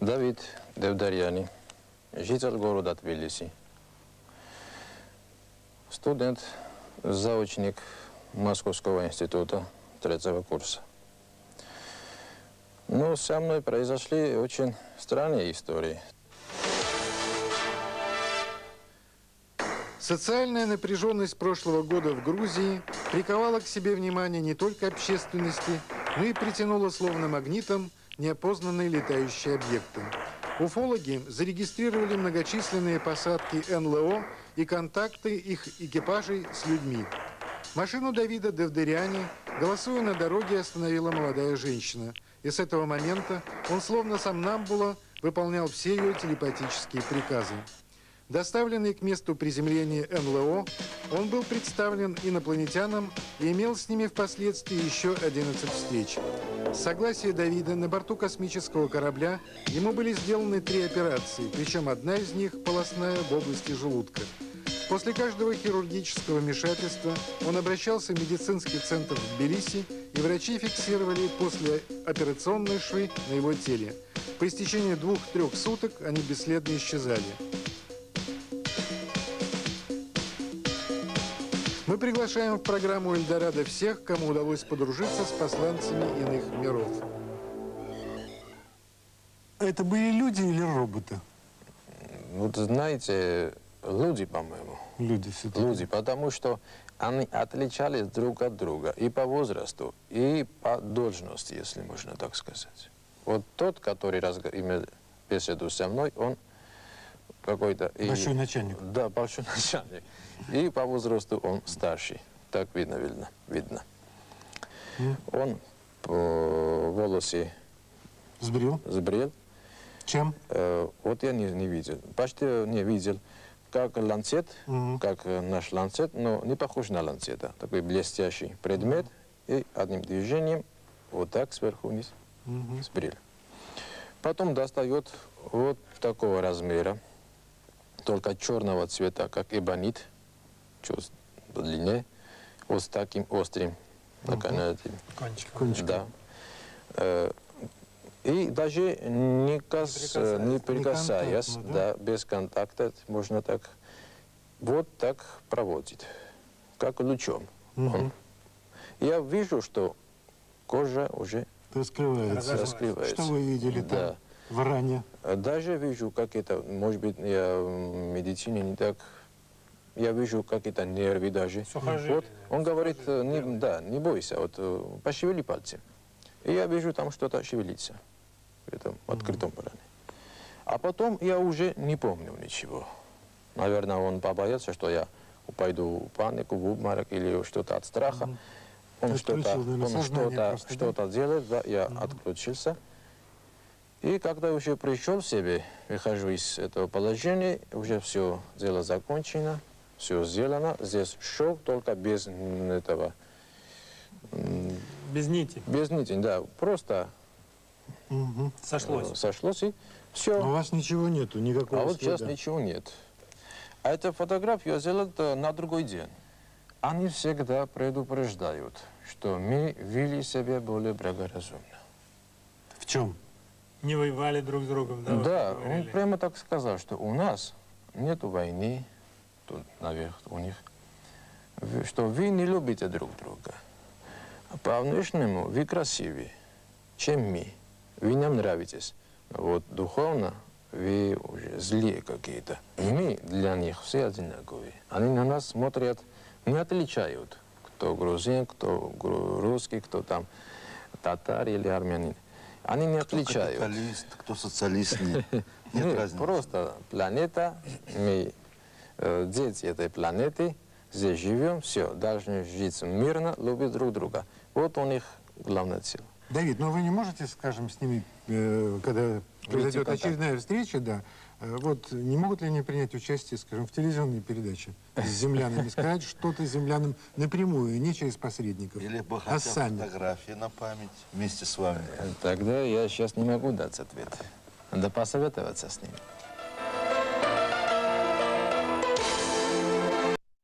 Давид Девдарьяни, житель города Тбилиси, студент, заочник Московского института третьего курса. Но со мной произошли очень странные истории. Социальная напряженность прошлого года в Грузии приковала к себе внимание не только общественности, но и притянула словно магнитом неопознанные летающие объекты. Уфологи зарегистрировали многочисленные посадки НЛО и контакты их экипажей с людьми. Машину Давида Девдериани, голосуя на дороге, остановила молодая женщина. И с этого момента он словно сам Намбула выполнял все ее телепатические приказы. Доставленный к месту приземления НЛО, он был представлен инопланетянам и имел с ними впоследствии еще 11 встреч. С согласия Давида на борту космического корабля ему были сделаны три операции, причем одна из них полостная в области желудка. После каждого хирургического вмешательства он обращался в медицинский центр в Тбилиси, и врачи фиксировали послеоперационные швы на его теле. По истечении двух-трех суток они бесследно исчезали. Мы приглашаем в программу «Эльдорадо» всех, кому удалось подружиться с посланцами иных миров. Это были люди или роботы? Вот знаете, люди, по-моему. Люди все-таки. Люди, потому что они отличались друг от друга и по возрасту, и по должности, если можно так сказать. Вот тот, который разго... имел беседу со мной, он какой-то... Большой и... начальник. Да, большой начальник. И по возрасту он старший. Так видно, видно. видно. Mm. Он по волосы сбрил. сбрил. Чем? Э, вот я не, не видел. Почти не видел. Как ланцет, mm как наш ланцет, но не похож на ланцета. Такой блестящий предмет. Mm И одним движением вот так сверху вниз mm сбрил. Потом достает вот такого размера, только черного цвета, как эбонит чуть длиннее, вот с таким острым наконечником. Кончик. Кончик. Да. Э, и даже не, кас... не прикасаясь, не да? да, без контакта, можно так, вот так проводить, как лучом. Угу. Я вижу, что кожа уже раскрывается. раскрывается. Что вы видели да. В ране? Даже вижу, как это, может быть, я в медицине не так я вижу какие-то нервы даже. Сухожилия. Вот он говорит, не, да, не бойся, вот э, пошевели пальцы. И я вижу, там что-то шевелится в этом открытом ране. А потом я уже не помню ничего. Наверное, он побоялся, что я пойду в панику, в обморок или что-то от страха. Он что-то что что да? делает, да, я отключился. И когда уже пришел в себе, выхожу из этого положения, уже все дело закончено все сделано. Здесь шов только без этого... Без нити? Без нити, да. Просто угу. сошлось. Сошлось и все. А у вас ничего нету, никакого А вот сейчас ничего нет. А эту фотографию я сделал на другой день. Они всегда предупреждают, что мы вели себя более благоразумно. В чем? Не воевали друг с другом, да? Да, он прямо так сказал, что у нас нет войны, тут наверх у них, что вы не любите друг друга. По внешнему вы красивее, чем мы. Вы нам нравитесь. Вот духовно вы уже злые какие-то. Мы для них все одинаковые. Они на нас смотрят, не отличают, кто грузин, кто русский, кто там татар или армянин. Они не кто отличают. Кто капиталист, кто социалист, нет, нет разницы. Просто планета, мы Э, дети этой планеты, здесь живем, все, должны жить мирно, любить друг друга. Вот у них главная цель. Давид, но ну вы не можете, скажем, с ними, э, когда произойдет очередная встреча, да, вот не могут ли они принять участие, скажем, в телевизионной передаче с землянами, сказать что-то землянам напрямую, не через посредников, Или бы а сами? фотографии на память вместе с вами. Тогда я сейчас не могу дать ответ. Надо посоветоваться с ними.